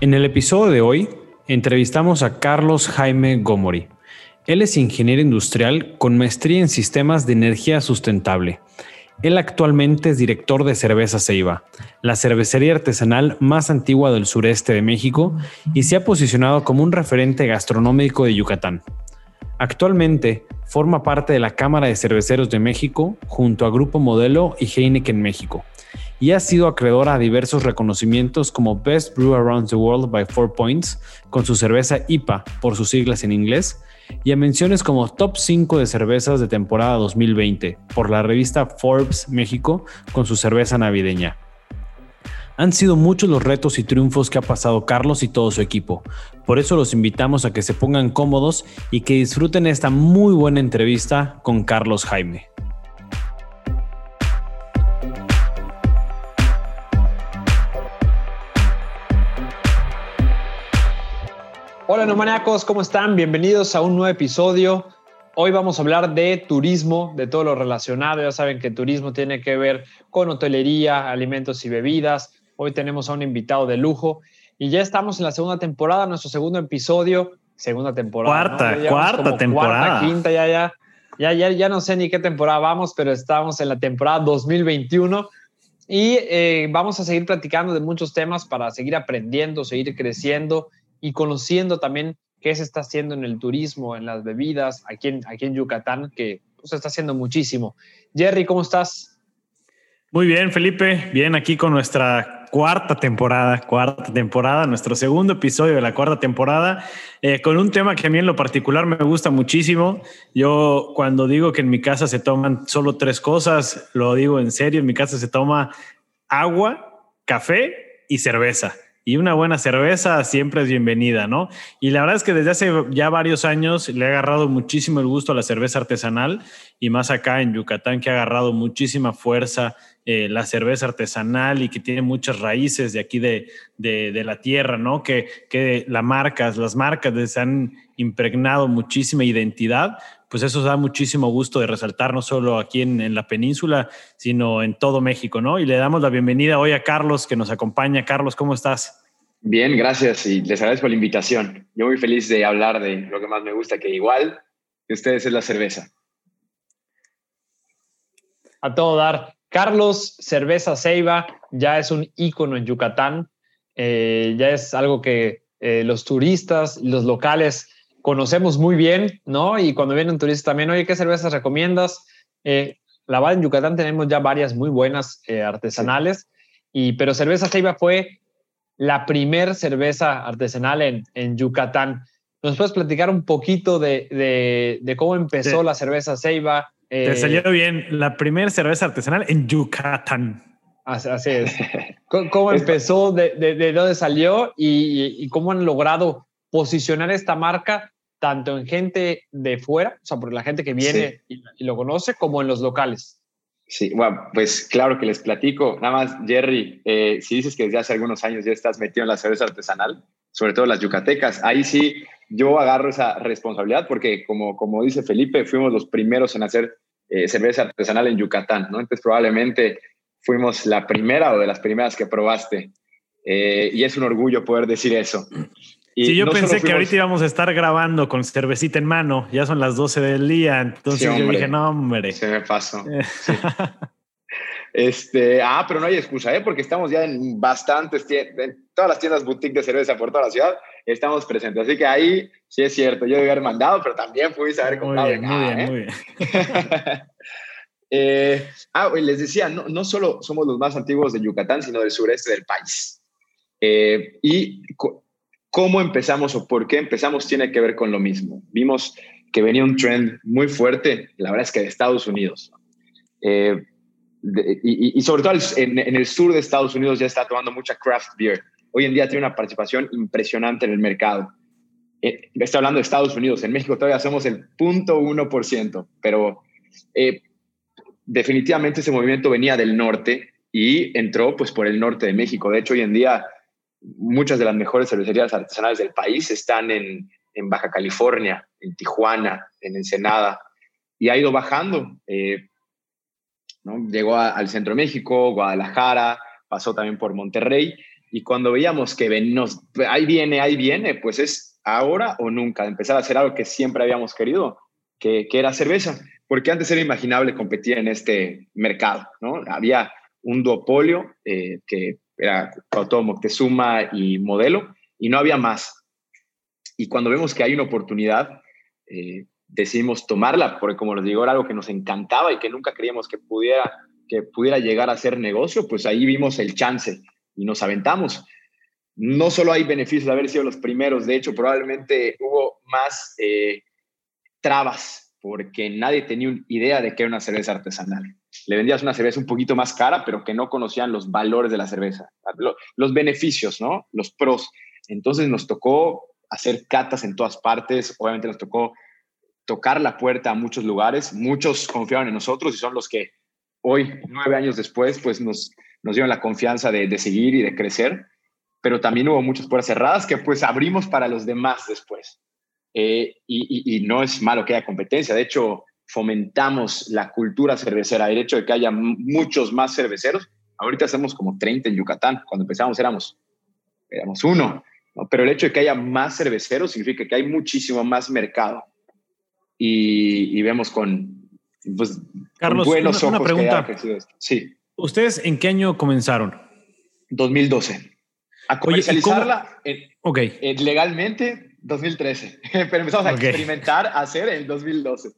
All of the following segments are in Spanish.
En el episodio de hoy entrevistamos a Carlos Jaime Gomori. Él es ingeniero industrial con maestría en sistemas de energía sustentable. Él actualmente es director de Cerveza Ceiba, la cervecería artesanal más antigua del sureste de México y se ha posicionado como un referente gastronómico de Yucatán. Actualmente forma parte de la Cámara de Cerveceros de México junto a Grupo Modelo y Heineken México y ha sido acreedora a diversos reconocimientos como Best Brew Around the World by Four Points con su cerveza IPA por sus siglas en inglés y a menciones como Top 5 de cervezas de temporada 2020 por la revista Forbes México con su cerveza navideña. Han sido muchos los retos y triunfos que ha pasado Carlos y todo su equipo. Por eso los invitamos a que se pongan cómodos y que disfruten esta muy buena entrevista con Carlos Jaime. Hola, no ¿cómo están? Bienvenidos a un nuevo episodio. Hoy vamos a hablar de turismo, de todo lo relacionado. Ya saben que turismo tiene que ver con hotelería, alimentos y bebidas. Hoy tenemos a un invitado de lujo y ya estamos en la segunda temporada, nuestro segundo episodio, segunda temporada. Cuarta, cuarta temporada. Cuarta, quinta, ya, ya, ya, ya, ya no sé ni qué temporada vamos, pero estamos en la temporada 2021 y eh, vamos a seguir platicando de muchos temas para seguir aprendiendo, seguir creciendo y conociendo también qué se está haciendo en el turismo, en las bebidas, aquí en, aquí en Yucatán, que pues, se está haciendo muchísimo. Jerry, ¿cómo estás? Muy bien, Felipe. Bien, aquí con nuestra cuarta temporada, cuarta temporada, nuestro segundo episodio de la cuarta temporada, eh, con un tema que a mí en lo particular me gusta muchísimo. Yo cuando digo que en mi casa se toman solo tres cosas, lo digo en serio, en mi casa se toma agua, café y cerveza y una buena cerveza siempre es bienvenida, ¿no? Y la verdad es que desde hace ya varios años le ha agarrado muchísimo el gusto a la cerveza artesanal y más acá en Yucatán que ha agarrado muchísima fuerza eh, la cerveza artesanal y que tiene muchas raíces de aquí de, de, la tierra, ¿no? Que, que la marcas, las marcas les han impregnado muchísima identidad, pues eso da muchísimo gusto de resaltar, no solo aquí en, en, la península, sino en todo México, ¿no? Y le damos la bienvenida hoy a Carlos, que nos acompaña. Carlos, ¿cómo estás? Bien, gracias y les agradezco la invitación. Yo muy feliz de hablar de lo que más me gusta, que igual que ustedes es la cerveza. A todo dar. Carlos Cerveza Ceiba ya es un ícono en Yucatán, eh, ya es algo que eh, los turistas, los locales conocemos muy bien, ¿no? Y cuando vienen turistas también, oye, ¿qué cervezas recomiendas? Eh, la verdad, en Yucatán tenemos ya varias muy buenas eh, artesanales, y, pero Cerveza Ceiba fue la primer cerveza artesanal en, en Yucatán. ¿Nos puedes platicar un poquito de, de, cómo empezó la cerveza Ceiba? Te salió eh, bien, la primera cerveza artesanal en Yucatán. Así, es. ¿Cómo, empezó? De, de, dónde salió? Y, y, cómo han logrado posicionar esta marca tanto en gente de fuera, o sea, por la gente que viene y, lo conoce, como en los locales. Sí, bueno, pues claro que les platico. Nada más, Jerry, eh, si dices que desde hace algunos años ya estás metido en la cerveza artesanal, sobre todo las yucatecas, ahí sí yo agarro esa responsabilidad porque, como, como dice Felipe, fuimos los primeros en hacer eh, cerveza artesanal en Yucatán, ¿no? Entonces probablemente fuimos la primera o de las primeras que probaste. Eh, y es un orgullo poder decir eso sí, yo pensé que ahorita íbamos a estar grabando con cervecita en mano. Ya son las 12 del día. Entonces yo dije, no, hombre. Se me pasó. este, ah, pero no hay excusa, ¿eh? porque estamos ya en bastantes tiendas, en todas las tiendas boutique de cerveza por toda la ciudad, estamos presentes. Así que ahí sí es cierto, yo debí haber mandado, pero también pudiste haber comprado. Muy bien, muy bien, ¿eh? muy bien. Eh, ah, les decía, no, no solo somos los más antiguos de Yucatán, sino del sureste del país. Eh, y cómo empezamos o por qué empezamos tiene que ver con lo mismo. Vimos que venía un trend muy fuerte, la verdad es que de Estados Unidos. Eh, y, sobre todo en, el sur de Estados Unidos ya está tomando mucha craft beer. Hoy en día tiene una participación impresionante en el mercado. Eh, estoy hablando de Estados Unidos. En México todavía somos el 0.1%, pero eh, definitivamente ese movimiento venía del norte y entró pues por el norte de México. De hecho, hoy en día muchas de las mejores cervecerías artesanales del país están en, en Baja California, en Tijuana, en Ensenada, y ha ido bajando. Eh, ¿no? Llegó al centro de México, Guadalajara, pasó también por Monterrey, y cuando veíamos que nos, ahí viene, ahí viene, pues es ahora o nunca, empezar a hacer algo que siempre habíamos querido, que, que era cerveza, porque antes era imaginable competir en este mercado, ¿no? Había un duopolio eh, que era Cuauhtémoc Moctezuma y Modelo, y no había más. Y cuando vemos que hay una oportunidad, eh, decidimos tomarla, porque como les digo, era algo que nos encantaba y que nunca creíamos que pudiera, que pudiera llegar a ser negocio, pues ahí vimos el chance y nos aventamos. No solo hay beneficios de haber sido los primeros, de hecho probablemente hubo más eh, trabas porque nadie tenía idea de que era una cerveza artesanal. Le vendías una cerveza un poquito más cara, pero que no conocían los valores de la cerveza, los beneficios, ¿no? Los pros. Entonces nos tocó hacer catas en todas partes, obviamente nos tocó tocar la puerta a muchos lugares, muchos confiaron en nosotros y son los que hoy, nueve años después, pues nos, nos dieron la confianza de, de seguir y de crecer, pero también hubo muchas puertas cerradas que pues abrimos para los demás después. Eh, y, y, no es malo que haya competencia, de hecho fomentamos la cultura cervecera, el hecho de que haya muchos más cerveceros. Ahorita hacemos como 30 en Yucatán, cuando empezamos éramos, éramos uno, pero el hecho de que haya más cerveceros significa que hay muchísimo más mercado y, vemos con, pues, Carlos, buenos una, ojos una pregunta. sí. ¿Ustedes en qué año comenzaron? 2012. A comercializarla legalmente 2013, pero empezamos a experimentar, a hacer en 2012.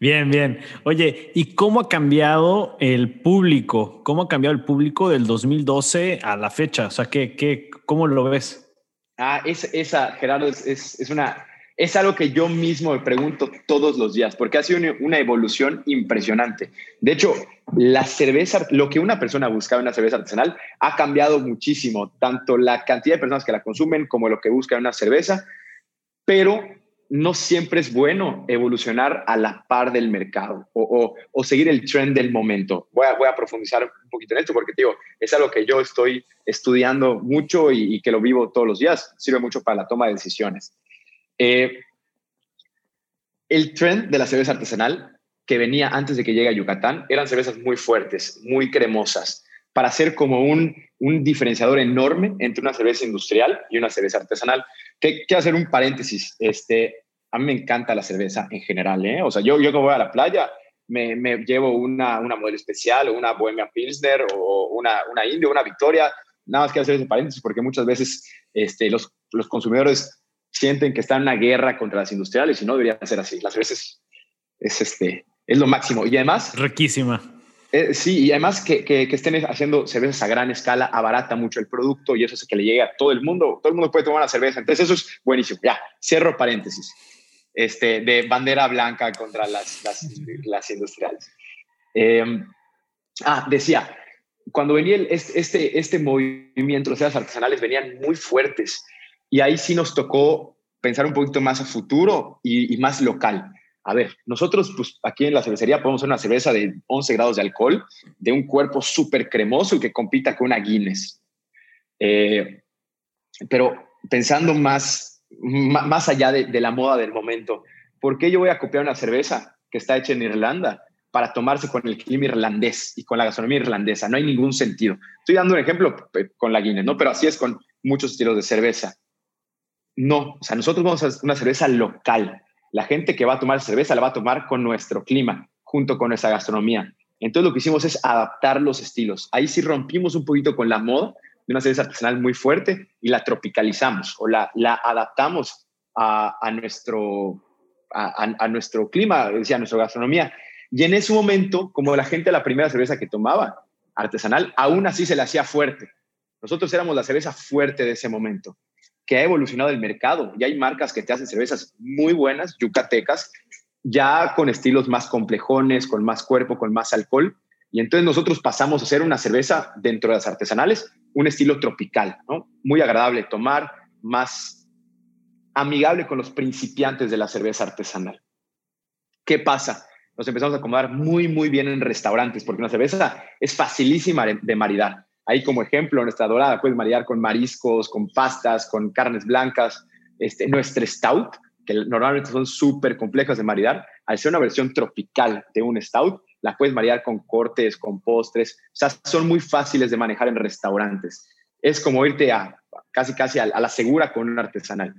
Bien, bien. Oye, ¿y cómo ha cambiado el público? ¿Cómo ha cambiado el público del 2012 a la fecha? O sea, ¿qué, qué, ¿cómo lo ves? Ah, esa, Gerardo, es, es, una, es algo que yo mismo me pregunto todos los días, porque ha sido una evolución impresionante. De hecho, la cerveza, lo que una persona buscaba en una cerveza artesanal ha cambiado muchísimo, tanto la cantidad de personas que la consumen como lo que buscan en una cerveza, pero no siempre es bueno evolucionar a la par del mercado o, seguir el trend del momento. Voy a, profundizar un poquito en esto porque, digo, es algo que yo estoy estudiando mucho y, que lo vivo todos los días. Sirve mucho para la toma de decisiones. Eh, el trend de la cerveza artesanal que venía antes de que llegue a Yucatán eran cervezas muy fuertes, muy cremosas, para ser como un diferenciador enorme entre una cerveza industrial y una cerveza artesanal. Que, quiero hacer un paréntesis. Este, a mí me encanta la cerveza en general. ¿eh? O sea, yo, yo que voy a la playa, me, me, llevo una, una modelo especial o una Bohemia Pilsner o una, una Indio, una Victoria. Nada más quiero hacer ese paréntesis porque muchas veces este, los, los consumidores sienten que están en una guerra contra las industriales y no debería ser así. Las veces es, este, es lo máximo. Y además... Riquísima. Eh, sí, y además que, que, estén haciendo cervezas a gran escala abarata mucho el producto y eso hace que le llegue a todo el mundo. Todo el mundo puede tomar una cerveza. Entonces eso es buenísimo. Ya, cierro paréntesis. Este, de bandera blanca contra las, las, las industriales. Em, ah, decía, cuando venía el, este, este movimiento, las cervezas artesanales venían muy fuertes y ahí sí nos tocó pensar un poquito más a futuro y, más local. A ver, nosotros pues aquí en la cervecería podemos hacer una cerveza de 11 grados de alcohol, de un cuerpo súper cremoso y que compita con una Guinness. Eh, pero pensando más, más allá de, la moda del momento, ¿por qué yo voy a copiar una cerveza que está hecha en Irlanda para tomarse con el clima irlandés y con la gastronomía irlandesa? No hay ningún sentido. Estoy dando un ejemplo con la Guinness, ¿no? Pero así es con muchos estilos de cerveza. No, o sea, nosotros vamos a hacer una cerveza local. La gente que va a tomar cerveza la va a tomar con nuestro clima, junto con nuestra gastronomía. Entonces lo que hicimos es adaptar los estilos. Ahí sí rompimos un poquito con la moda de una cerveza artesanal muy fuerte y la tropicalizamos o la, la adaptamos a, nuestro, a, nuestro clima, decía, a nuestra gastronomía. Y en ese momento, como la gente la primera cerveza que tomaba artesanal, aún así se le hacía fuerte. Nosotros éramos la cerveza fuerte de ese momento que ha evolucionado el mercado. Ya hay marcas que te hacen cervezas muy buenas, yucatecas, ya con estilos más complejones, con más cuerpo, con más alcohol, Y entonces nosotros pasamos a hacer una cerveza dentro de las artesanales, un estilo tropical, ¿no? Muy agradable tomar, más amigable con los principiantes de la cerveza artesanal. ¿Qué pasa? Nos empezamos a acomodar muy, muy bien en restaurantes, porque una cerveza es facilísima de maridar. Ahí como ejemplo, nuestra dorada puedes maridar con mariscos, con pastas, con carnes blancas. Este, nuestra stout, que normalmente son súper complejas de maridar, al ser una versión tropical de un stout, la puedes maridar con cortes, con postres. O sea, son muy fáciles de manejar en restaurantes. Es como irte a casi, casi a, la segura con un artesanal.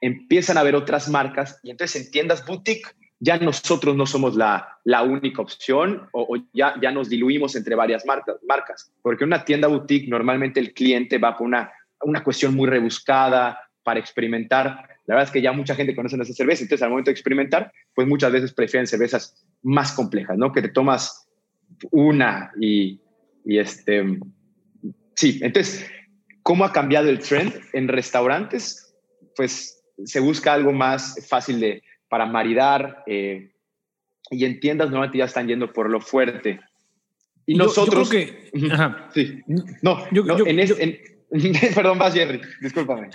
Empiezan a haber otras marcas y entonces en tiendas boutique ya nosotros no somos la, la única opción o, ya, ya nos diluimos entre varias marcas, marcas. Porque en una tienda boutique normalmente el cliente va por una, una cuestión muy rebuscada para experimentar. La verdad es que ya mucha gente conoce esa cerveza, entonces al momento de experimentar, pues muchas veces prefieren cervezas más complejas, ¿no? Que te tomas una y, y este... Sí, entonces, ¿cómo ha cambiado el trend en restaurantes? Pues se busca algo más fácil de, para maridar eh, y en tiendas normalmente ya están yendo por lo fuerte. Y nosotros... que... Sí. No, yo, no en, en, perdón, vas Jerry, discúlpame.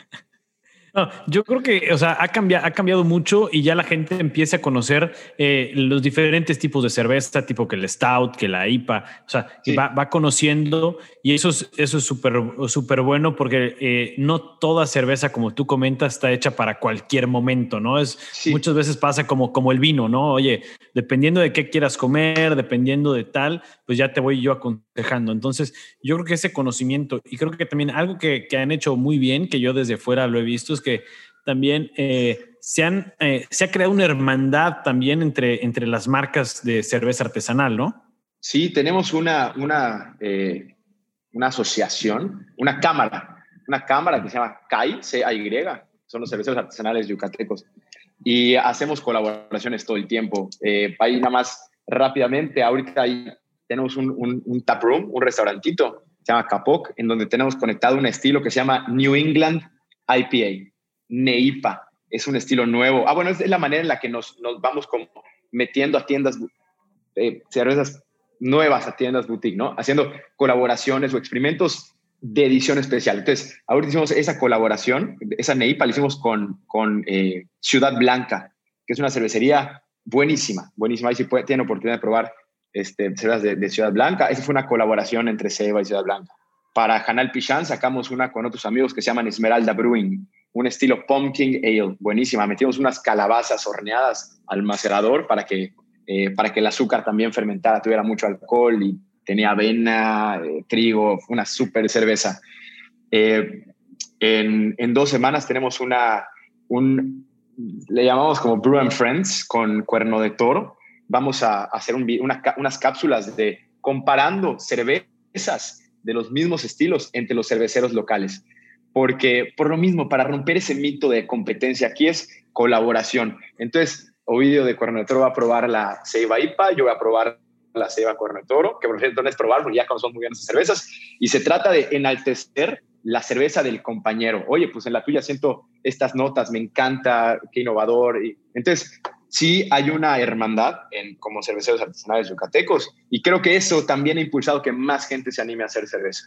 No, yo creo que, o sea, ha cambiado, ha cambiado mucho y ya la gente empieza a conocer eh, los diferentes tipos de cerveza, tipo que el stout, que la IPA, o sea, va, va, conociendo y eso es eso es súper súper bueno porque eh, no toda cerveza, como tú comentas, está hecha para cualquier momento, ¿no? Es muchas veces pasa como como el vino, ¿no? Oye, dependiendo de qué quieras comer, dependiendo de tal, pues ya te voy yo aconsejando. Entonces, yo creo que ese conocimiento y creo que también algo que, que han hecho muy bien, que yo desde fuera lo he visto, es que también eh, se, han, eh, se ha creado una hermandad también entre, entre las marcas de cerveza artesanal, ¿no? Sí, tenemos una, una, eh, una asociación, una cámara, una cámara que se llama CAI, C-A-Y, son los cerveceros artesanales yucatecos. Y hacemos colaboraciones todo el tiempo. ahí nada más rápidamente, ahorita ahí tenemos un, un, un tap room, un restaurantito, se llama Capoc, en donde tenemos conectado un estilo que se llama New England IPA, Neipa, es un estilo nuevo. Ah, bueno, es la manera en la que nos, nos vamos como metiendo a tiendas, eh, cervezas nuevas a tiendas boutique, ¿no? Haciendo colaboraciones o experimentos de edición especial. Entonces, ahorita hicimos esa colaboración, esa Neipa la hicimos con, con eh, Ciudad Blanca, que es una cervecería buenísima, buenísima. Ahí si puede, oportunidad de probar este, cervezas de, de, Ciudad Blanca. Esa fue una colaboración entre Seba y Ciudad Blanca. Para Canal Pichán sacamos una con otros amigos que se llaman Esmeralda Brewing, un estilo pumpkin ale, buenísima. Metimos unas calabazas horneadas al macerador para que, eh, para que el azúcar también fermentara, tuviera mucho alcohol y tenía avena, eh, trigo, una súper cerveza. Eh, en, dos semanas tenemos una, un, le llamamos como Brew and Friends con cuerno de toro. Vamos a hacer unas cápsulas de comparando cervezas de los mismos estilos entre los cerveceros locales. Porque por lo mismo, para romper ese mito de competencia, aquí es colaboración. Entonces, Ovidio de Cuerno de Toro va a probar la Ceiba IPA, yo voy a probar la Ceiba Cuerno de Toro, que por cierto no es probar porque ya conocemos muy bien esas cervezas, y se trata de enaltecer la cerveza del compañero. Oye, pues en la tuya siento estas notas, me encanta, qué innovador. Entonces, sí hay una hermandad en, como cerveceros artesanales yucatecos y creo que eso también ha impulsado que más gente se anime a hacer cerveza.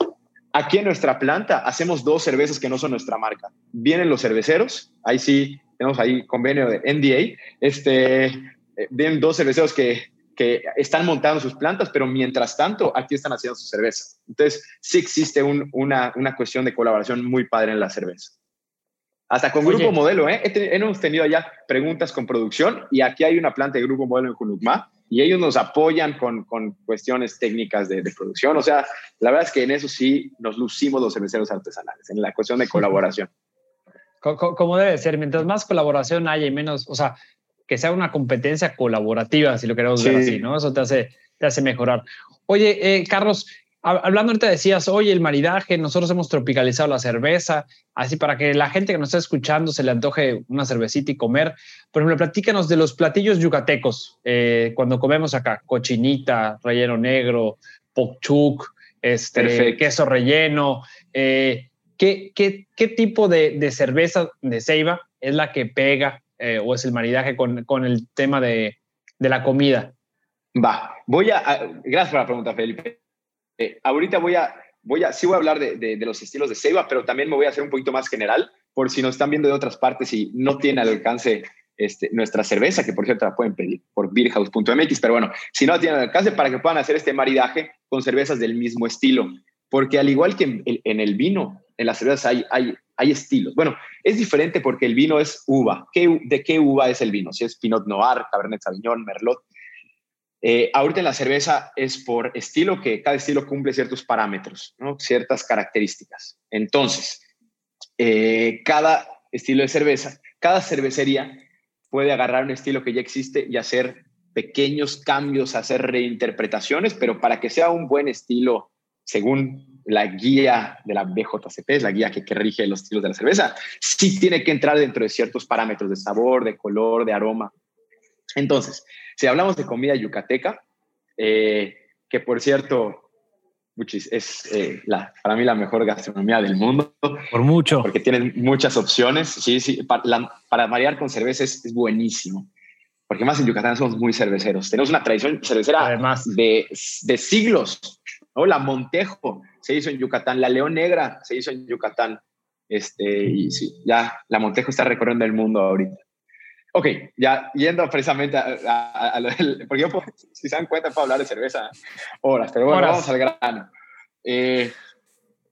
Aquí en nuestra planta hacemos dos cervezas que no son nuestra marca. Vienen los cerveceros, ahí sí tenemos ahí convenio de NDA, este, eh, vienen dos cerveceros que, que están montando sus plantas, pero mientras tanto aquí están haciendo su cerveza. Entonces sí existe una, una cuestión de colaboración muy padre en la cerveza. Hasta con Grupo Modelo, ¿eh? hemos tenido allá preguntas con producción y aquí hay una planta de Grupo Modelo en Junucma y ellos nos apoyan con, con cuestiones técnicas de, producción. O sea, la verdad es que en eso sí nos lucimos los cerveceros artesanales, en la cuestión de colaboración. Como debe ser, mientras más colaboración haya y menos, o sea, que sea una competencia colaborativa, si lo queremos ver así, ¿no? Eso te hace, te hace mejorar. Oye, eh, Carlos, Hablando ahorita decías, oye, el maridaje, nosotros hemos tropicalizado la cerveza, así para que la gente que nos está escuchando se le antoje una cervecita y comer. Por ejemplo, platícanos de los platillos yucatecos, eh, cuando comemos acá, cochinita, relleno negro, pokchuk, este, queso relleno. Eh, ¿qué, qué, qué, tipo de, de, cerveza de ceiba es la que pega eh, o es el maridaje con, con el tema de, de la comida? Va, voy a, gracias por la pregunta, Felipe. Eh, ahorita voy a, voy a, sí voy a hablar de, de, los estilos de ceiba, pero también me voy a hacer un poquito más general, por si nos están viendo de otras partes y no tiene al alcance este, nuestra cerveza, que por cierto la pueden pedir por beerhouse.mx, pero bueno, si no tienen al alcance para que puedan hacer este maridaje con cervezas del mismo estilo, porque al igual que en, en el vino, en las cervezas hay, hay, hay estilos. Bueno, es diferente porque el vino es uva. ¿Qué, ¿De qué uva es el vino? Si es Pinot Noir, Cabernet Sauvignon, Merlot. Eh, ahorita en la cerveza es por estilo que cada estilo cumple ciertos parámetros, ciertas características. Entonces, eh, cada estilo de cerveza, cada cervecería puede agarrar un estilo que ya existe y hacer pequeños cambios, hacer reinterpretaciones, pero para que sea un buen estilo según la guía de la BJCP, es la guía que, rige los estilos de la cerveza, sí tiene que entrar dentro de ciertos parámetros de sabor, de color, de aroma. Entonces, si hablamos de comida yucateca, eh, que por cierto, es eh, la, para mí la mejor gastronomía del mundo. Por mucho. Porque tienen muchas opciones. Sí, sí, para, para marear con cerveza es, buenísimo. Porque más en Yucatán somos muy cerveceros. Tenemos una tradición cervecera Además. De, de siglos. ¿no? La Montejo se hizo en Yucatán, la León Negra se hizo en Yucatán. Este, y sí, ya la Montejo está recorriendo el mundo ahorita. Ok, ya yendo precisamente a, lo del, porque yo, si se dan cuenta, puedo hablar de cerveza horas, pero bueno, vamos al grano. Eh,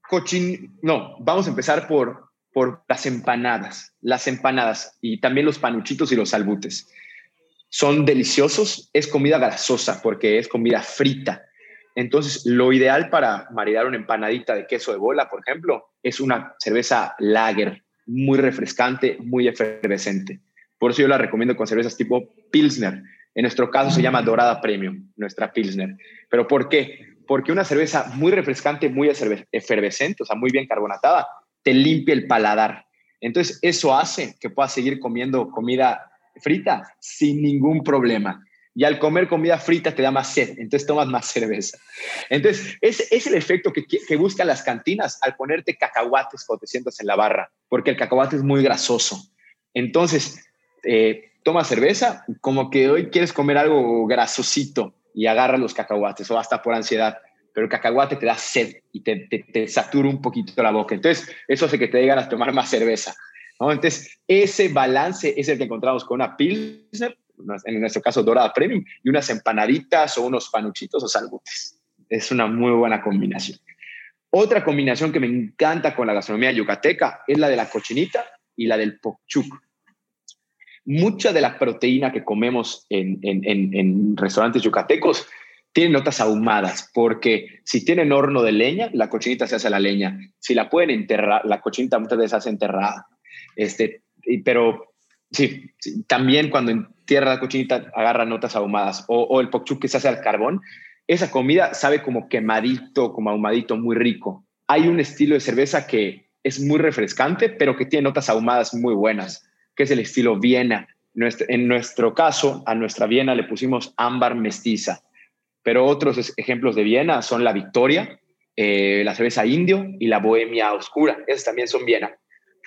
cochin, no, vamos a empezar por, por las empanadas, las empanadas y también los panuchitos y los albutes. Son deliciosos, es comida grasosa porque es comida frita. Entonces, lo ideal para maridar una empanadita de queso de bola, por ejemplo, es una cerveza lager, muy refrescante, muy efervescente. Por eso yo la recomiendo con cervezas tipo Pilsner. En nuestro caso se llama Dorada Premium, nuestra Pilsner. ¿Pero por qué? Porque una cerveza muy refrescante, muy efervescente, o sea, muy bien carbonatada, te limpia el paladar. Entonces, eso hace que puedas seguir comiendo comida frita sin ningún problema. Y al comer comida frita te da más sed, entonces tomas más cerveza. Entonces, es, es el efecto que, que buscan las cantinas al ponerte cacahuates cuando te sientas en la barra, porque el cacahuate es muy grasoso. Entonces, eh, toma cerveza, como que hoy quieres comer algo grasosito y agarra los cacahuates o hasta por ansiedad, pero el cacahuate te da sed y te, te, satura un poquito la boca. Entonces, eso hace que te digan a tomar más cerveza. ¿no? Entonces, ese balance es el que encontramos con una Pilsner, en nuestro caso dorada premium, y unas empanaditas o unos panuchitos o salbutes. Es una muy buena combinación. Otra combinación que me encanta con la gastronomía yucateca es la de la cochinita y la del pokchuk mucha de la proteína que comemos en, restaurantes yucatecos tiene notas ahumadas, porque si tienen horno de leña, la cochinita se hace a la leña. Si la pueden enterrar, la cochinita muchas veces se hace enterrada. Este, pero sí, también cuando entierra la cochinita agarra notas ahumadas. O, el pokchuk que se hace al carbón, esa comida sabe como quemadito, como ahumadito, muy rico. Hay un estilo de cerveza que es muy refrescante, pero que tiene notas ahumadas muy buenas que es el estilo Viena. En nuestro caso, a nuestra Viena le pusimos ámbar mestiza, pero otros ejemplos de Viena son la Victoria, eh, la cerveza indio y la Bohemia oscura. Esas también son Viena.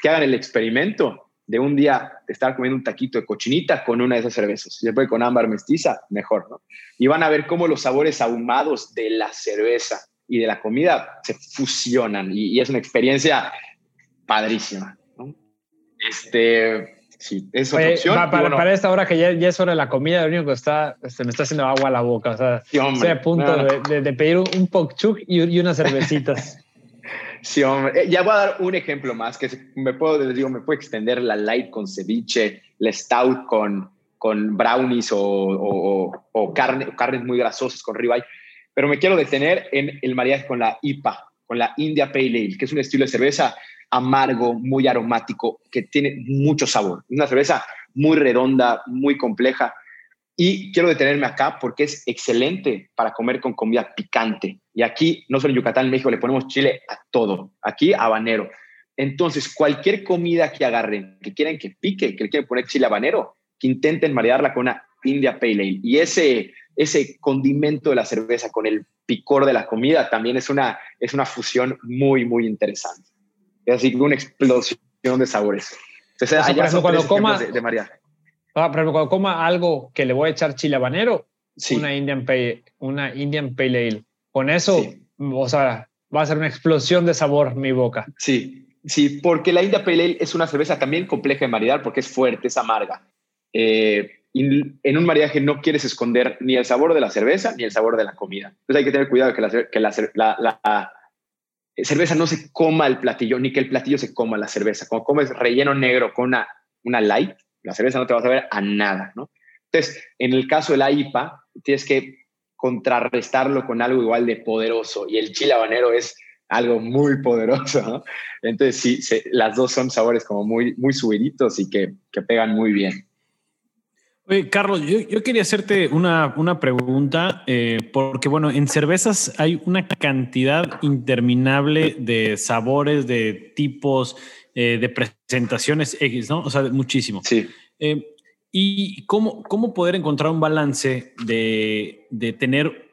Que hagan el experimento de un día estar comiendo un taquito de cochinita con una de esas cervezas. Si se con ámbar mestiza, mejor, ¿no? Y van a ver cómo los sabores ahumados de la cerveza y de la comida se fusionan y, y es una experiencia padrísima. ¿no? Este, sí, es otra opción. para, esta hora que ya, es hora de la comida, lo único que está, se me está haciendo agua a la boca. O sea, estoy a punto de, pedir un, un pokchuk y, unas cervecitas. Sí, hombre. Eh, ya voy a dar un ejemplo más que me puedo, les digo, me puedo extender la light con ceviche, la stout con, con brownies o, o, o carne, carnes muy grasosas con ribeye. Pero me quiero detener en el mariaje con la IPA, con la India Pale Ale, que es un estilo de cerveza amargo, muy aromático, que tiene mucho sabor. Una cerveza muy redonda, muy compleja. Y quiero detenerme acá porque es excelente para comer con comida picante. Y aquí, no solo en Yucatán, en México, le ponemos chile a todo. Aquí, habanero. Entonces, cualquier comida que agarren, que quieran que pique, que quieran poner chile habanero, que intenten marearla con una India Pale Ale. Y ese, ese condimento de la cerveza con el picor de la comida también es una, es una fusión muy, muy interesante así como una explosión de sabores. Entonces, allá cuando coma, de, María. Ah, pero cuando coma algo que le voy a echar chile habanero, una, Indian Pale, una Indian Pale Ale. Con eso, o sea, va a ser una explosión de sabor mi boca. Sí, sí, porque la Indian Pale Ale es una cerveza también compleja de maridar porque es fuerte, es amarga. Eh, en un maridaje no quieres esconder ni el sabor de la cerveza ni el sabor de la comida. Entonces hay que tener cuidado que la, que la, cerveza no se coma el platillo, ni que el platillo se coma la cerveza. Como comes relleno negro con una, una light, la cerveza no te va a saber a nada, ¿no? Entonces, en el caso de la IPA, tienes que contrarrestarlo con algo igual de poderoso y el chile habanero es algo muy poderoso, ¿no? Entonces, sí, las dos son sabores como muy, muy subiditos y que, que pegan muy bien. Oye, Carlos, yo, quería hacerte una, una pregunta, eh, porque bueno, en cervezas hay una cantidad interminable de sabores, de tipos, eh, de presentaciones X, ¿no? O sea, muchísimo. Sí. Eh, ¿Y cómo, cómo poder encontrar un balance de, de tener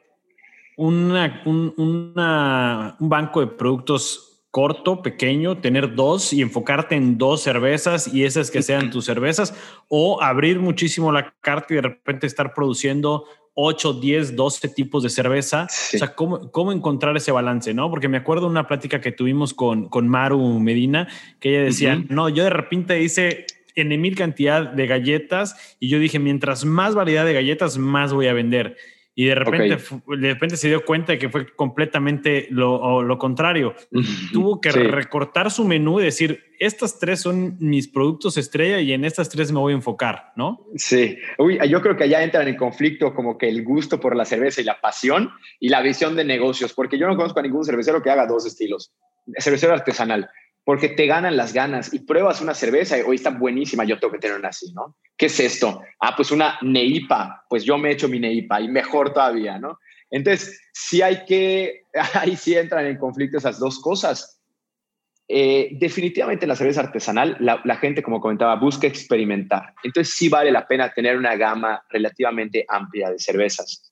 una, un, una, un banco de productos corto, pequeño, tener dos y enfocarte en dos cervezas y esas que sean tus cervezas, o abrir muchísimo la carta y de repente estar produciendo 8, 10, 12 tipos de cerveza. O sea, ¿cómo, ¿cómo, encontrar ese balance? ¿no? Porque me acuerdo de una plática que tuvimos con, con Maru Medina, que ella decía, no, yo de repente hice en mil cantidad de galletas y yo dije, mientras más variedad de galletas, más voy a vender y de repente, de repente se dio cuenta de que fue completamente lo, lo contrario. Tuvo que recortar su menú y decir, estas tres son mis productos estrella y en estas tres me voy a enfocar, ¿no? Sí, Uy, yo creo que allá entran en conflicto como que el gusto por la cerveza y la pasión y la visión de negocios, porque yo no conozco a ningún cervecero que haga dos estilos. Cervecero artesanal porque te ganan las ganas y pruebas una cerveza y hoy está buenísima, yo tengo que tener una así, ¿no? ¿Qué es esto? Ah, pues una neipa, pues yo me he hecho mi neipa y mejor todavía, ¿no? Entonces, sí hay que, ahí sí entran en conflicto esas dos cosas. Eh, definitivamente la cerveza artesanal, la, la, gente, como comentaba, busca experimentar. Entonces, sí vale la pena tener una gama relativamente amplia de cervezas.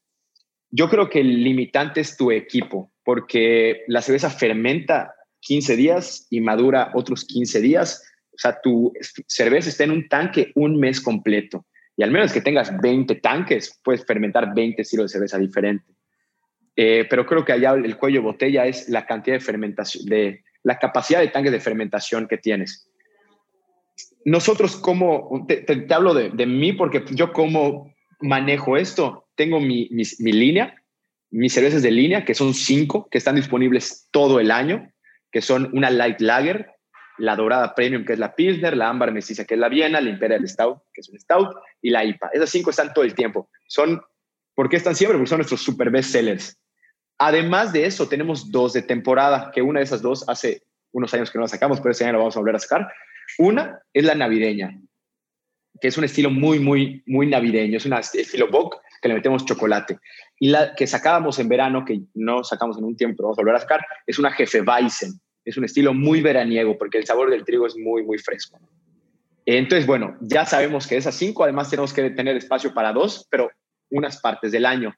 Yo creo que el limitante es tu equipo, porque la cerveza fermenta 15 días y madura otros 15 días. O sea, tu cerveza está en un tanque un mes completo. Y al menos que tengas 20 tanques, puedes fermentar 20 estilos de cerveza diferente. Eh, pero creo que allá el cuello de botella es la cantidad de fermentación, de la capacidad de tanques de fermentación que tienes. Nosotros, como, te, hablo de, mí porque yo como manejo esto, tengo mi línea, mis cervezas de línea, que son cinco, que están disponibles todo el año que son una Light Lager, la Dorada Premium, que es la Pilsner, la Ámbar Mestiza, que es la Viena, la Imperial Stout, que es un Stout, y la IPA. Esas cinco están todo el tiempo. Son, ¿Por qué están siempre? Porque son nuestros super best sellers. Además de eso, tenemos dos de temporada, que una de esas dos hace unos años que no la sacamos, pero este año la vamos a volver a sacar. Una es la navideña, que es un estilo muy, muy, muy navideño. Es un estilo Bock que le metemos chocolate. Y la que sacábamos en verano, que no sacamos en un tiempo, pero vamos a volver a sacar, es una Jefe Weizen es un estilo muy veraniego porque el sabor del trigo es muy, muy fresco. Entonces, bueno, ya sabemos que esas cinco, además tenemos que tener espacio para dos, pero unas partes del año.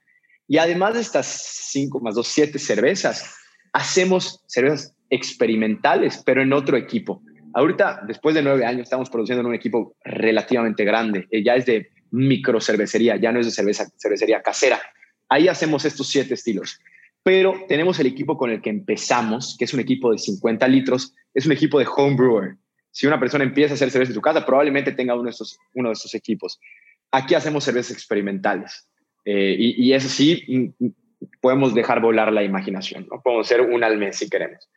Y además de estas cinco más dos, siete cervezas, hacemos cervezas experimentales, pero en otro equipo. Ahorita, después de nueve años, estamos produciendo en un equipo relativamente grande. Eh, ya es de micro cervecería, ya no es de cerveza, cervecería casera. Ahí hacemos estos siete estilos pero tenemos el equipo con el que empezamos, que es un equipo de 50 litros, es un equipo de home brewer. Si una persona empieza a hacer cerveza en su casa, probablemente tenga uno de estos, uno de estos equipos. Aquí hacemos cervezas experimentales eh, y, eso sí, mm, mm, podemos dejar volar la imaginación, ¿no? podemos hacer un al mes si queremos.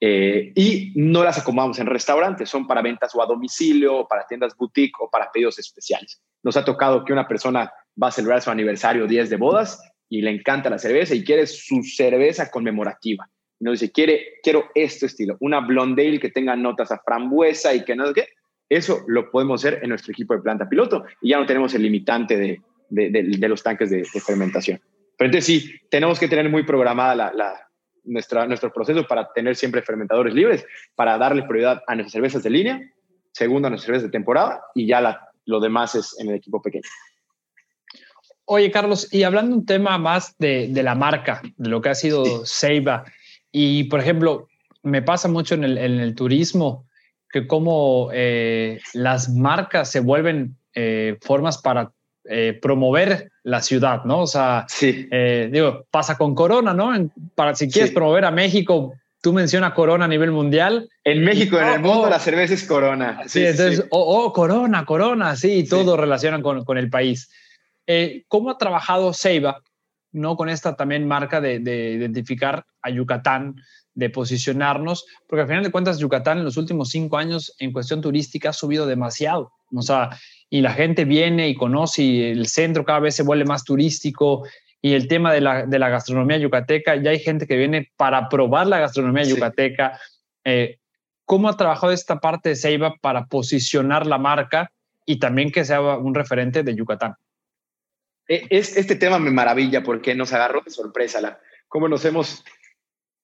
Eh, y no las acomodamos en restaurantes, son para ventas o a domicilio, o para tiendas boutique o para pedidos especiales. Nos ha tocado que una persona va a celebrar su aniversario 10 de bodas y le encanta la cerveza y quiere su cerveza conmemorativa. Y nos dice, quiere, quiero este estilo, una blonde ale que tenga notas a frambuesa y que no sé qué. Eso lo podemos hacer en nuestro equipo de planta piloto y ya no tenemos el limitante de, de, los tanques de, fermentación. Pero entonces sí, tenemos que tener muy programada la, nuestra, nuestro proceso para tener siempre fermentadores libres, para darle prioridad a nuestras cervezas de línea, segundo a nuestras cervezas de temporada y ya lo demás es en el equipo pequeño. Oye, Carlos, y hablando un tema más de, la marca, de lo que ha sido Seiba, y por ejemplo, me pasa mucho en el, turismo que como eh, las marcas se vuelven eh, formas para eh, promover la ciudad, ¿no? O sea, sí. Eh, digo, pasa con Corona, ¿no? para si quieres promover a México, tú mencionas Corona a nivel mundial. En México, en el mundo, la cerveza es Corona. Sí, entonces, oh, oh, Corona, Corona, sí, todo relacionan con, con, el país. Eh, ¿Cómo ha trabajado Ceiba, no con esta también marca de, de identificar a Yucatán? de posicionarnos, porque al final de cuentas Yucatán en los últimos cinco años en cuestión turística ha subido demasiado, o sea, y la gente viene y conoce y el centro cada vez se vuelve más turístico y el tema de la, de la gastronomía yucateca, ya hay gente que viene para probar la gastronomía yucateca. Eh, ¿Cómo ha trabajado esta parte de Ceiba para posicionar la marca y también que sea un referente de Yucatán? E, es, este tema me maravilla porque nos agarró de sorpresa la, cómo nos hemos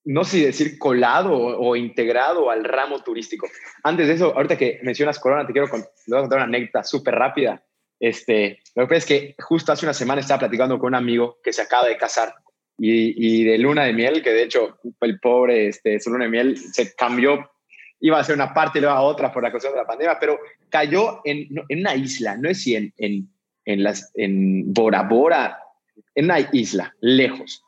no sé si decir colado o, integrado al ramo turístico. Antes de eso, ahorita que mencionas Corona, te quiero contar, una anécdota súper rápida. Este, lo que pasa es que justo hace una semana estaba platicando con un amigo que se acaba de casar y, de luna de miel, que de hecho el pobre, este, su luna de miel se cambió, iba a ser una parte y luego a otra por la cuestión de la pandemia, pero cayó en, en una isla, no es si en, en, en, las, en Bora Bora, en una isla, lejos,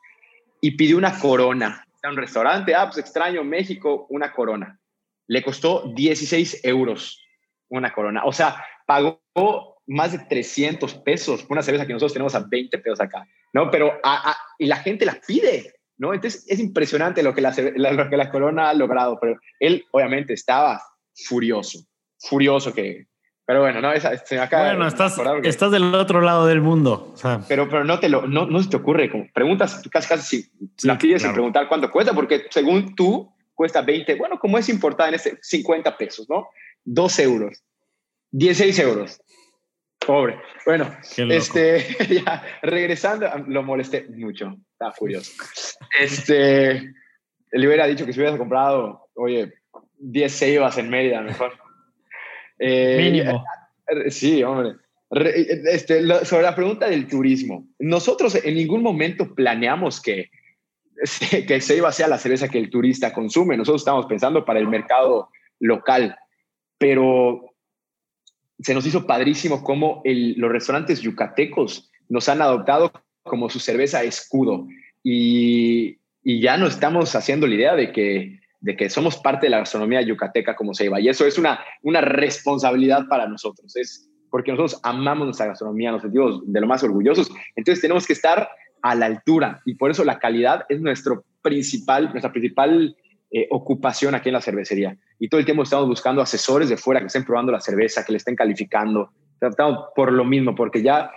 y pidió una corona un restaurante, ah, pues extraño, México, una corona. Le costó 16 euros una corona. O sea, pagó más de 300 pesos por una cerveza que nosotros tenemos a 20 pesos acá, ¿no? Pero, y la gente la pide, ¿no? Entonces es impresionante lo que la, lo que la corona ha logrado, pero él obviamente estaba furioso, furioso que, pero bueno, no, esa, se Bueno, estás, estás del otro lado del mundo. pero, pero no te lo, no, no se te ocurre, como preguntas, casi casi si la pides sin preguntar cuánto cuesta, porque según tú cuesta 20, bueno, como es importada en este 50 pesos, ¿no? 2 euros, 16 euros. Pobre. Bueno, este, ya, regresando, lo molesté mucho, estaba furioso. Este, le hubiera dicho que si hubieras comprado, oye, 10 ceibas en Mérida, mejor. Eh, Mínimo. Eh, sí, hombre. Este, sobre la pregunta del turismo, nosotros en ningún momento planeamos que, que Ceiba sea la cerveza que el turista consume. Nosotros estamos pensando para el mercado local, pero se nos hizo padrísimo cómo los restaurantes yucatecos nos han adoptado como su cerveza escudo y, y ya no estamos haciendo la idea de que de que somos parte de la gastronomía yucateca como Ceiba. Y eso es una, una responsabilidad para nosotros. Es porque nosotros amamos nuestra gastronomía, nos sentimos de lo más orgullosos. Entonces tenemos que estar a la altura y por eso la calidad es nuestro principal, nuestra principal eh, ocupación aquí en la cervecería. Y todo el tiempo estamos buscando asesores de fuera que estén probando la cerveza, que le estén calificando. Tratamos por lo mismo, porque ya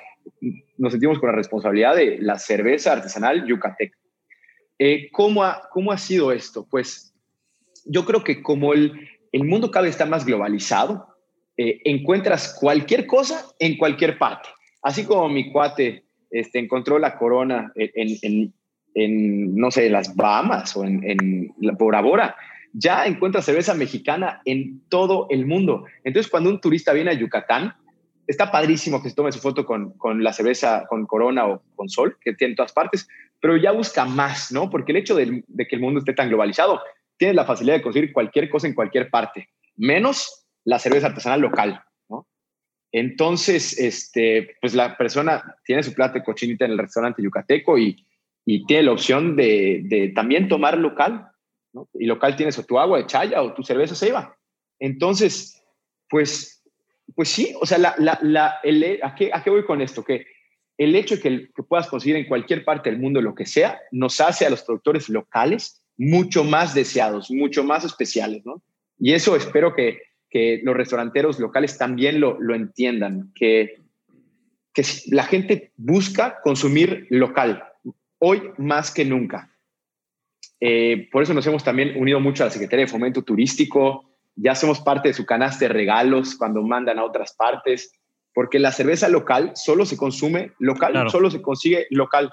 nos sentimos con la responsabilidad de la cerveza artesanal yucateca. Eh, ¿cómo, ha, ¿Cómo ha sido esto? Pues yo creo que como el, el mundo cada vez está más globalizado, eh, encuentras cualquier cosa en cualquier parte. Así como mi cuate este, encontró la corona en, en, en no sé, las Bahamas o en, en Bora Bora, ya encuentras cerveza mexicana en todo el mundo. Entonces, cuando un turista viene a Yucatán, está padrísimo que se tome su foto con, con, la cerveza, con Corona o con Sol, que tiene en todas partes, pero ya busca más, ¿no? Porque el hecho de, de, que el mundo esté tan globalizado tienes la facilidad de conseguir cualquier cosa en cualquier parte, menos la cerveza artesanal local, ¿no? Entonces, este, pues la persona tiene su plato de cochinita en el restaurante yucateco y, y tiene la opción de, de, también tomar local, ¿no? Y local tienes o tu agua de chaya o tu cerveza ceiba. Entonces, pues, pues sí, o sea, la, la, la, el, ¿a, qué, ¿a qué voy con esto? Que el hecho de que, que puedas conseguir en cualquier parte del mundo lo que sea, nos hace a los productores locales mucho más deseados, mucho más especiales, ¿no? Y eso espero que, que los restauranteros locales también lo, lo entiendan, que, que la gente busca consumir local, hoy más que nunca. Eh, por eso nos hemos también unido mucho a la Secretaría de Fomento Turístico, ya somos parte de su canasta de regalos cuando mandan a otras partes, porque la cerveza local solo se consume local, solo se consigue local.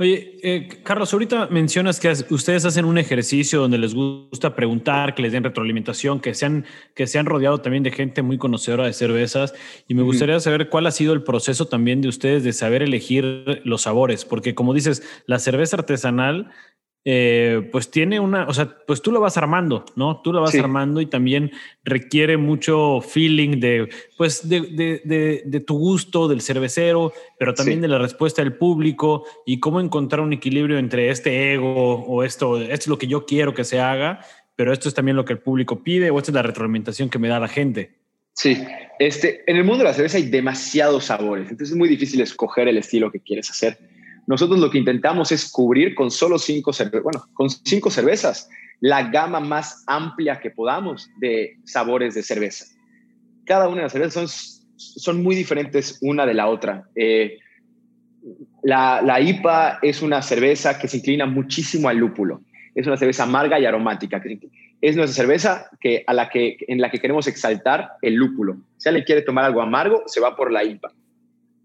Oye, eh, Carlos, ahorita mencionas que ustedes hacen un ejercicio donde les gusta preguntar, que les den retroalimentación, que se han, que se han rodeado también de gente muy conocedora de cervezas. Y me gustaría saber cuál ha sido el proceso también de ustedes de saber elegir los sabores, porque como dices, la cerveza artesanal eh, pues tiene una, o sea, pues tú lo vas armando, ¿no? Tú lo vas armando y también requiere mucho feeling de, pues, de, tu gusto, del cervecero, pero también de la respuesta del público y cómo encontrar un equilibrio entre este ego o esto, esto es lo que yo quiero que se haga, pero esto es también lo que el público pide o esta es la retroalimentación que me da la gente. Sí, este, en el mundo de la cerveza hay demasiados sabores, entonces es muy difícil escoger el estilo que quieres hacer nosotros lo que intentamos es cubrir con solo cinco, bueno, con cinco cervezas la gama más amplia que podamos de sabores de cerveza. Cada una de las cervezas son, son muy diferentes una de la otra. Eh, la, la, IPA es una cerveza que se inclina muchísimo al lúpulo. Es una cerveza amarga y aromática. Es nuestra cerveza que, a la que, en la que queremos exaltar el lúpulo. Si alguien quiere tomar algo amargo, se va por la IPA.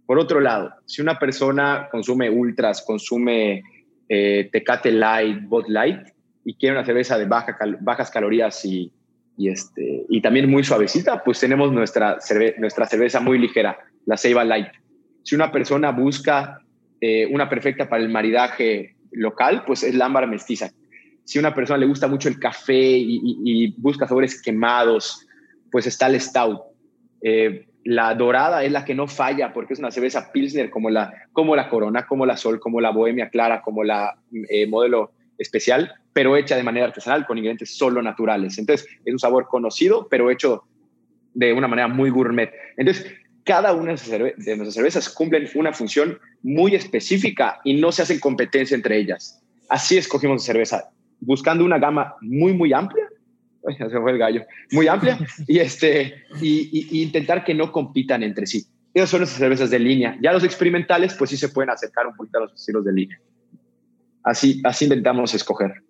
Por otro lado, si una persona consume ultras, consume eh, Tecate Light, Bot Light y quiere una cerveza de baja bajas calorías y, este, y también muy suavecita, pues tenemos nuestra, nuestra cerveza muy ligera, la Ceiba Light. Si una persona busca eh, una perfecta para el maridaje local, pues es la ámbar mestiza. Si una persona le gusta mucho el café y, busca sabores quemados, pues está el stout. Eh, la dorada es la que no falla porque es una cerveza Pilsner como la, como la Corona, como la Sol, como la Bohemia Clara, como la eh, modelo especial, pero hecha de manera artesanal con ingredientes solo naturales. Entonces, es un sabor conocido, pero hecho de una manera muy gourmet. Entonces, cada una de nuestras cervezas cumplen una función muy específica y no se hacen competencia entre ellas. Así escogimos cerveza, buscando una gama muy, muy amplia se fue el gallo, muy amplia, y, este, y, intentar que no compitan entre sí. Esas son nuestras cervezas de línea. Ya los experimentales, pues sí se pueden acercar un poquito a los estilos de línea. Así, así intentamos escoger.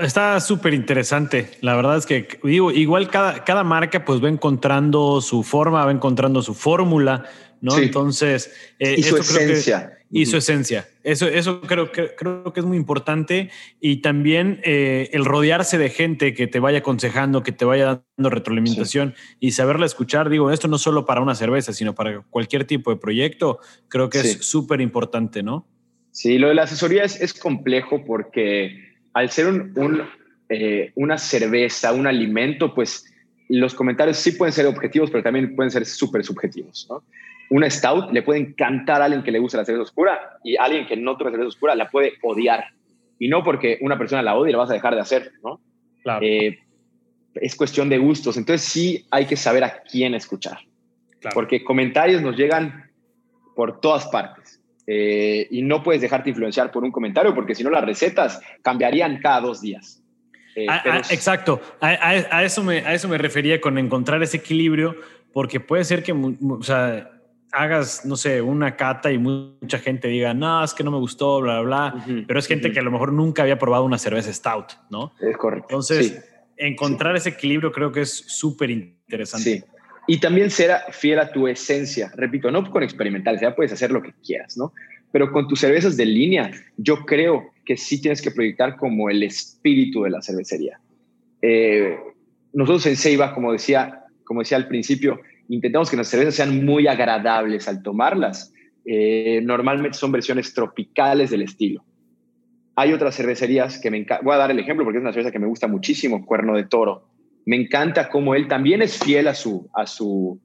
Está súper interesante. La verdad es que digo, igual cada, cada marca pues va encontrando su forma, va encontrando su fórmula, ¿no? Entonces, eh, y su esencia. Y su esencia. Eso, eso creo, que, creo que es muy importante. Y también eh, el rodearse de gente que te vaya aconsejando, que te vaya dando retroalimentación y saberla escuchar. Digo, esto no solo para una cerveza, sino para cualquier tipo de proyecto, creo que es súper importante, ¿no? Sí, lo de la asesoría es, es complejo porque al ser un, eh, una cerveza, un alimento, pues los comentarios sí pueden ser objetivos, pero también pueden ser súper subjetivos. ¿no? Una stout le puede encantar a alguien que le gusta la cerveza oscura y a alguien que no toma cerveza oscura la puede odiar. Y no porque una persona la odie la vas a dejar de hacer, ¿no? Claro. Eh, es cuestión de gustos. Entonces sí hay que saber a quién escuchar. Porque comentarios nos llegan por todas partes. Eh, y no puedes dejarte influenciar por un comentario porque si no las recetas cambiarían cada dos días. Eh, exacto, a, eso me, a eso me refería con encontrar ese equilibrio porque puede ser que o sea, hagas, no sé, una cata y mucha gente diga, no, es que no me gustó, bla, bla, bla, pero es gente que a lo mejor nunca había probado una cerveza stout, ¿no? Es correcto. Entonces, encontrar ese equilibrio creo que es súper interesante. Sí. Y también ser fiel a tu esencia. Repito, no con experimental, ya puedes hacer lo que quieras, ¿no? Pero con tus cervezas de línea, yo creo que sí tienes que proyectar como el espíritu de la cervecería. Eh, nosotros en Ceiba, como decía, como decía al principio, intentamos que las cervezas sean muy agradables al tomarlas. Eh, normalmente son versiones tropicales del estilo. Hay otras cervecerías que me encanta. Voy a dar el ejemplo porque es una cerveza que me gusta muchísimo, Cuerno de Toro me encanta cómo él también es fiel a su, a su,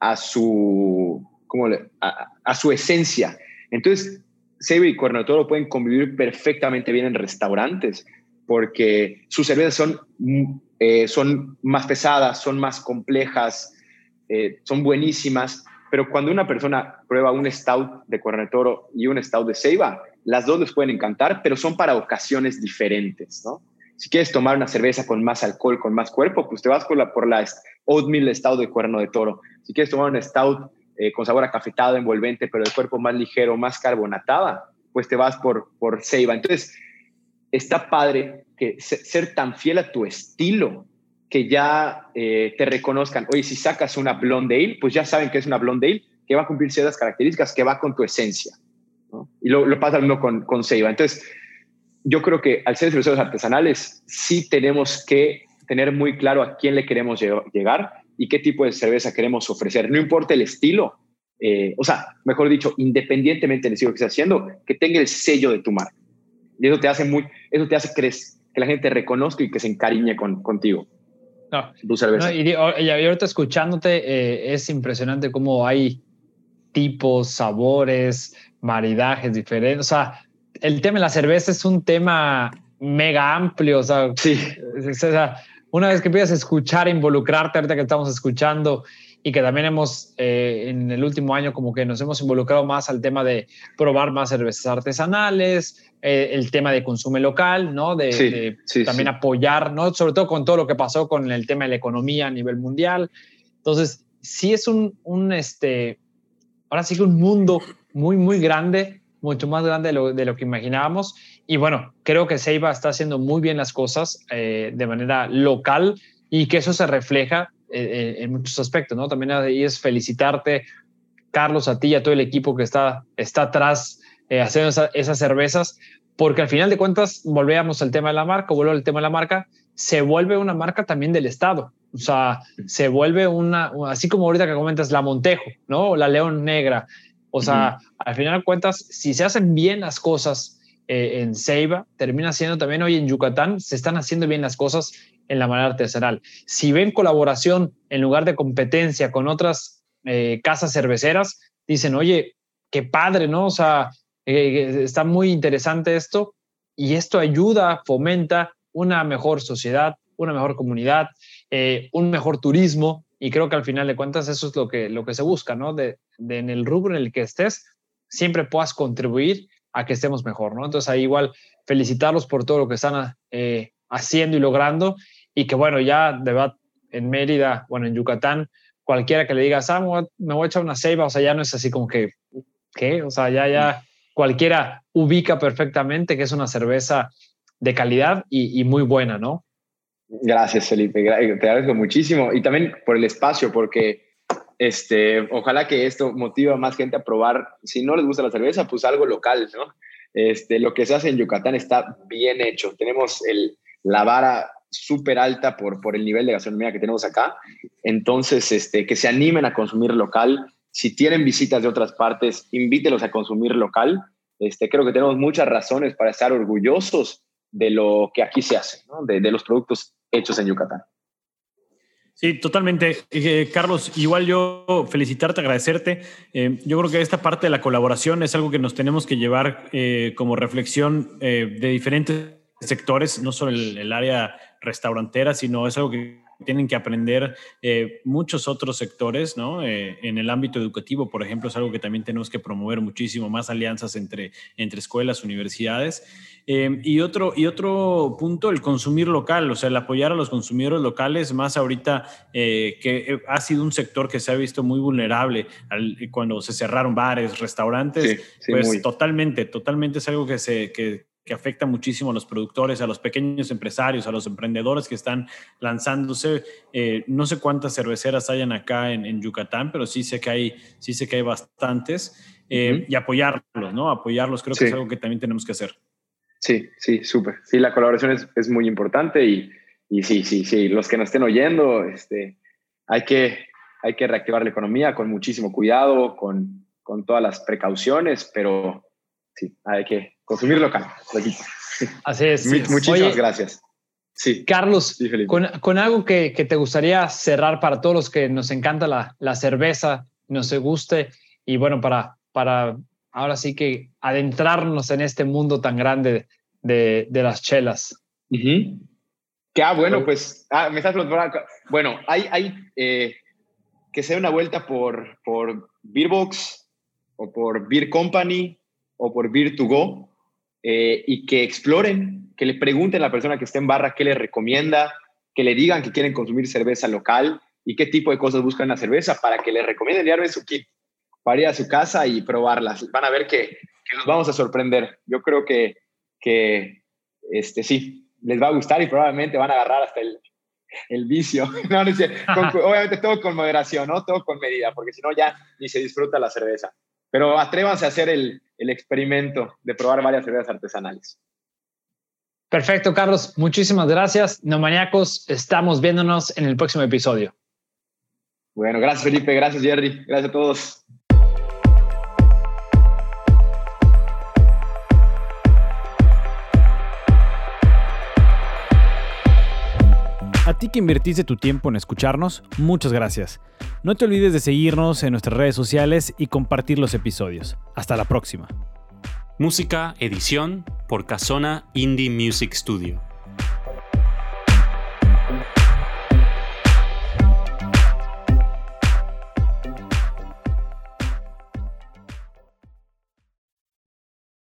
a su, ¿cómo le, a, su esencia. Entonces, Sebe y Cuerno Toro pueden convivir perfectamente bien en restaurantes porque sus cervezas son, eh, son más pesadas, son más complejas, eh, son buenísimas, pero cuando una persona prueba un stout de Cuerno Toro y un stout de Ceiba, las dos les pueden encantar, pero son para ocasiones diferentes, ¿no? Si quieres tomar una cerveza con más alcohol, con más cuerpo, pues te vas por la, por la Oatmeal Stout de cuerno de toro. Si quieres tomar un Stout eh, con sabor a cafetado, envolvente, pero de cuerpo más ligero, más carbonatada, pues te vas por, por Ceiba. Entonces, está padre que ser tan fiel a tu estilo que ya eh, te reconozcan. Oye, si sacas una Blonde Ale, pues ya saben que es una Blonde Ale, que va a cumplir ciertas características, que va con tu esencia. Y lo, lo pasa uno con, con Ceiba. Entonces, yo creo que al ser cerveceros artesanales sí tenemos que tener muy claro a quién le queremos llegar y qué tipo de cerveza queremos ofrecer. No importa el estilo, eh, o sea, mejor dicho, independientemente del estilo que estés haciendo, que tenga el sello de tu marca. Y eso te hace muy, eso te hace que la gente reconozca y que se encariñe con, contigo. No, y, ahorita escuchándote, eh, es impresionante cómo hay tipos, sabores, maridajes diferentes. O sea, el tema de la cerveza es un tema mega amplio. O sea, sí. o sea una vez que empiezas a escuchar, involucrarte, ahorita que estamos escuchando y que también hemos eh, en el último año como que nos hemos involucrado más al tema de probar más cervezas artesanales, eh, el tema de consumo local, ¿no? De, también apoyar, ¿no? Sobre todo con todo lo que pasó con el tema de la economía a nivel mundial. Entonces, sí es un, un este, ahora sí que un mundo muy, muy grande, mucho más grande de lo, de lo que imaginábamos. Y bueno, creo que Seiba está haciendo muy bien las cosas eh, de manera local y que eso se refleja eh, en muchos aspectos, ¿no? También ahí es felicitarte, Carlos, a ti y a todo el equipo que está, está atrás eh, haciendo esas cervezas, porque al final de cuentas, volvíamos al tema de la marca, vuelvo al tema de la marca, se vuelve una marca también del Estado. O sea, se vuelve una, así como ahorita que comentas, la Montejo, ¿no? La León Negra. O sea, al final de cuentas, si se hacen bien las cosas eh, en Ceiba, termina siendo también hoy en Yucatán, se están haciendo bien las cosas en la manera artesanal. Si ven colaboración en lugar de competencia con otras eh, casas cerveceras, dicen, oye, qué padre, ¿no? O sea, eh, está muy interesante esto y esto ayuda, fomenta una mejor sociedad, una mejor comunidad, eh, un mejor turismo y creo que al final de cuentas eso es lo que, lo que se busca, ¿no? De en el rubro en el que estés, siempre puedas contribuir a que estemos mejor, ¿no? Entonces ahí igual felicitarlos por todo lo que están haciendo y logrando y que bueno, ya de verdad en Mérida, bueno, en Yucatán, cualquiera que le diga, ah, me voy a echar una ceiba, o sea, ya no es así como que, ¿qué? O sea, ya, ya cualquiera ubica perfectamente que es una cerveza de calidad y, muy buena, ¿no? Gracias, Felipe, te agradezco muchísimo y también por el espacio, porque este, ojalá que esto motive a más gente a probar, si no les gusta la cerveza, pues algo local, ¿no? Este, lo que se hace en Yucatán está bien hecho. Tenemos el, la vara súper alta por, por el nivel de gastronomía que tenemos acá. Entonces, este, que se animen a consumir local. Si tienen visitas de otras partes, invítelos a consumir local. Este, creo que tenemos muchas razones para estar orgullosos de lo que aquí se hace, de, de, los productos hechos en Yucatán. Sí, totalmente. Eh, Carlos, igual yo felicitarte, agradecerte. Eh, yo creo que esta parte de la colaboración es algo que nos tenemos que llevar eh, como reflexión de diferentes sectores, no solo el, área restaurantera, sino es algo que tienen que aprender eh, muchos otros sectores, ¿no? Eh, en el ámbito educativo, por ejemplo, es algo que también tenemos que promover muchísimo, más alianzas entre, entre escuelas, universidades. Eh, y, otro, y otro punto, el consumir local, o sea, el apoyar a los consumidores locales, más ahorita que ha sido un sector que se ha visto muy vulnerable cuando se cerraron bares, restaurantes, pues totalmente, totalmente es algo que se... Que, que afecta muchísimo a los productores, a los pequeños empresarios, a los emprendedores que están lanzándose. Eh, no sé cuántas cerveceras hayan acá en, Yucatán, pero sí sé que hay, sí sé que hay bastantes. Eh, y apoyarlos, ¿no? Apoyarlos creo que es algo que también tenemos que hacer. Sí, sí, súper. Sí, la colaboración es, es, muy importante y, y sí, sí, sí, los que nos estén oyendo, este, hay, que, hay que reactivar la economía con muchísimo cuidado, con, con todas las precauciones, pero sí, hay que consumir local. Así es. Muchísimas gracias. Sí. Carlos, con, algo que, te gustaría cerrar para todos los que nos encanta la, la cerveza, nos guste, y bueno, para, para ahora sí que adentrarnos en este mundo tan grande de, de las chelas. Que, ah, bueno, pues, ah, me estás preguntando, bueno, hay, hay eh, que sea una vuelta por, por Beerbox o por Beer Company o por Beer2Go eh, y que exploren, que le pregunten a la persona que esté en barra qué le recomienda, que le digan que quieren consumir cerveza local y qué tipo de cosas buscan en la cerveza para que le recomienden llevarme su kit para ir a su casa y probarlas. Van a ver que, nos vamos a sorprender. Yo creo que, que este, sí, les va a gustar y probablemente van a agarrar hasta el, el vicio. obviamente todo con moderación, ¿no? Todo con medida, porque si no ya ni se disfruta la cerveza. Pero atrévanse a hacer el, el experimento de probar varias cervezas artesanales. Perfecto, Carlos. Muchísimas gracias. No maníacos, estamos viéndonos en el próximo episodio. Bueno, gracias Felipe, gracias Jerry, gracias a todos. Ti que invertiste tu tiempo en escucharnos, muchas gracias. No te olvides de seguirnos en nuestras redes sociales y compartir los episodios. Hasta la próxima. Música, edición por Casona Indie Music Studio.